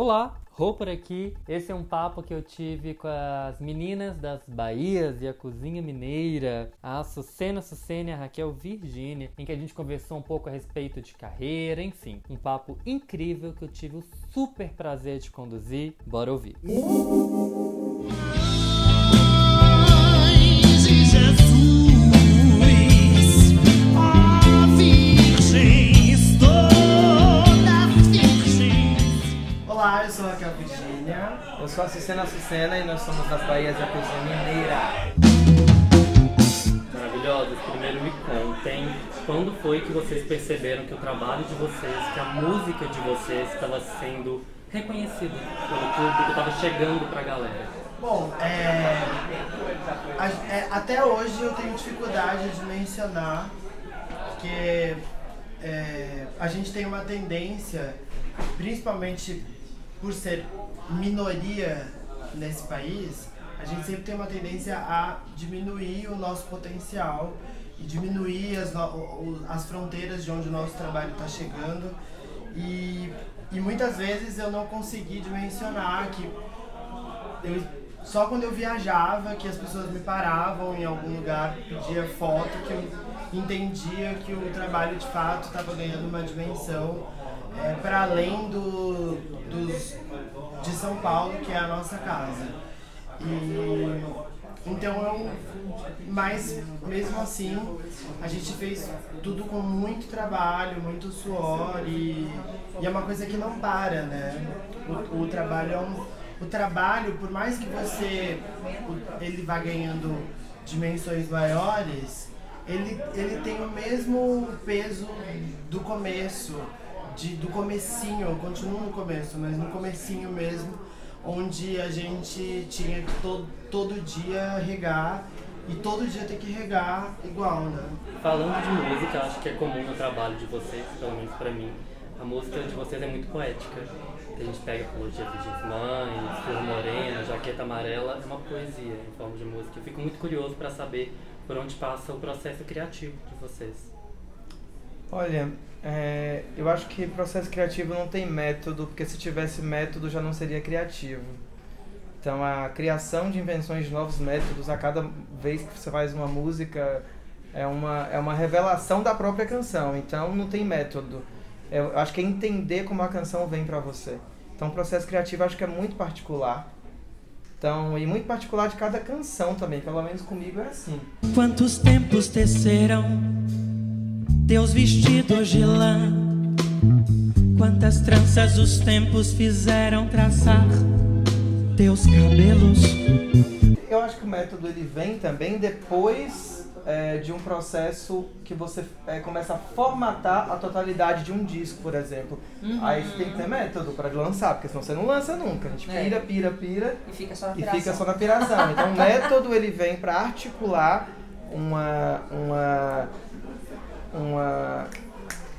Olá, Rô por aqui. Esse é um papo que eu tive com as meninas das Bahias e a Cozinha Mineira, a Sucena Sucena e a Raquel Virgínia, em que a gente conversou um pouco a respeito de carreira, enfim, um papo incrível que eu tive o super prazer de conduzir. Bora ouvir. Olá, Eu sou a Sucena Sucena e nós somos das Bahias da Cozinha Mineira. Maravilhosos, primeiro me contem quando foi que vocês perceberam que o trabalho de vocês, que a música de vocês estava sendo reconhecida pelo público, estava chegando pra galera. Bom, é, a- é, até hoje eu tenho dificuldade de mencionar que é, a gente tem uma tendência, principalmente por ser minoria nesse país, a gente sempre tem uma tendência a diminuir o nosso potencial e diminuir as, as fronteiras de onde o nosso trabalho está chegando. E, e muitas vezes eu não consegui dimensionar que eu, só quando eu viajava que as pessoas me paravam em algum lugar, pedia foto, que eu entendia que o trabalho de fato estava ganhando uma dimensão para além do, São Paulo, que é a nossa casa. E então eu, mas mesmo assim a gente fez tudo com muito trabalho, muito suor e, e é uma coisa que não para, né? O, o trabalho é um, o trabalho, por mais que você ele vá ganhando dimensões maiores, ele, ele tem o mesmo peso do começo, de, do comecinho, eu continuo no começo, mas no comecinho mesmo, onde a gente tinha que todo, todo dia regar e todo dia ter que regar igual, né? Falando de música, acho que é comum no trabalho de vocês, pelo menos pra mim. A música de vocês é muito poética. A gente pega Apologia Virgens Mães, Flor Morena, Jaqueta Amarela, é uma poesia em forma de música. Eu fico muito curioso pra saber por onde passa o processo criativo de vocês. Olha, é, eu acho que processo criativo não tem método, porque se tivesse método já não seria criativo. Então a criação de invenções de novos métodos a cada vez que você faz uma música é uma, é uma revelação da própria canção. Então não tem método. Eu acho que é entender como a canção vem pra você. Então o processo criativo acho que é muito particular. Então, e muito particular de cada canção também, pelo menos comigo é assim. Quantos tempos teceram teus vestidos de lã? Quantas tranças os tempos fizeram traçar teus cabelos? Eu acho que o método ele vem também depois é, de um processo que você é, começa a formatar a totalidade de um disco, por exemplo. Aí você tem que ter método para lançar, porque senão você não lança nunca. A gente É. pira, pira, pira E fica só na e piração. fica só na piração. Então o método ele vem para articular uma, uma, uma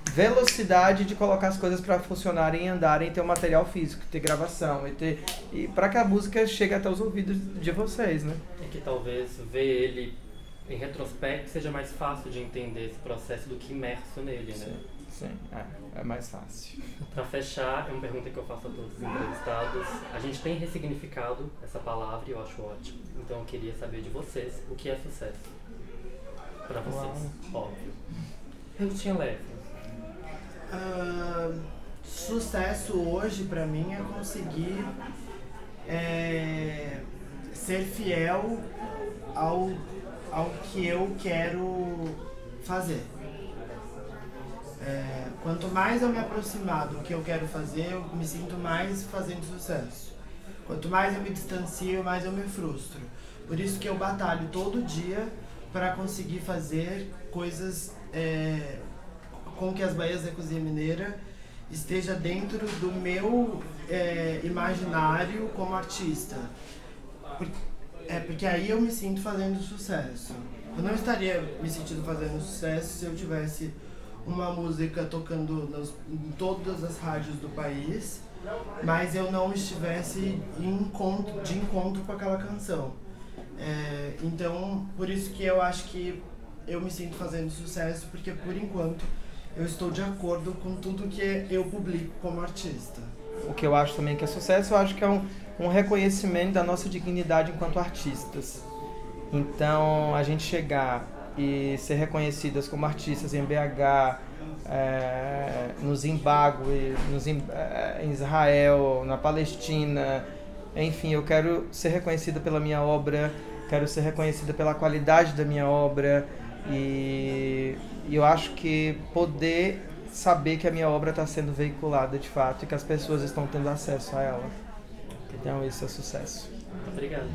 velocidade de colocar as coisas para funcionarem e andarem, ter um material físico, ter gravação e ter e para que a música chegue até os ouvidos de vocês, né? E que talvez ver ele em retrospecto seja mais fácil de entender esse processo do que imerso nele, né? Sim, é, é mais fácil. Pra fechar, é uma pergunta que eu faço a todos os entrevistados. A gente tem ressignificado essa palavra e eu acho ótimo. Então eu queria saber de vocês o que é sucesso. Pra vocês, óbvio. Eu tinha leve. Ah, sucesso hoje pra mim é conseguir é, ser fiel ao, ao que eu quero fazer. É, quanto mais eu me aproximar do que eu quero fazer, eu me sinto mais fazendo sucesso. Quanto mais eu me distancio, mais eu me frustro. Por isso que eu batalho todo dia para conseguir fazer coisas é, com que as Bahias da Cozinha Mineira esteja dentro do meu é, imaginário como artista. Por- é porque aí eu me sinto fazendo sucesso. Eu não estaria me sentindo fazendo sucesso se eu tivesse uma música tocando em todas as rádios do país, mas eu não estivesse encontro, de encontro com aquela canção. É, então, por isso que eu acho que eu me sinto fazendo sucesso, porque por enquanto eu estou de acordo com tudo que eu publico como artista. o que eu acho também que é sucesso, eu acho que é um, um reconhecimento da nossa dignidade enquanto artistas. Então, a gente chegar e ser reconhecidas como artistas em BH, é, no Zimbábue, no é, em Israel, na Palestina, enfim, eu quero ser reconhecida pela minha obra, quero ser reconhecida pela qualidade da minha obra e, e eu acho que poder saber que a minha obra está sendo veiculada de fato e que as pessoas estão tendo acesso a ela. Então, isso é sucesso. Obrigado.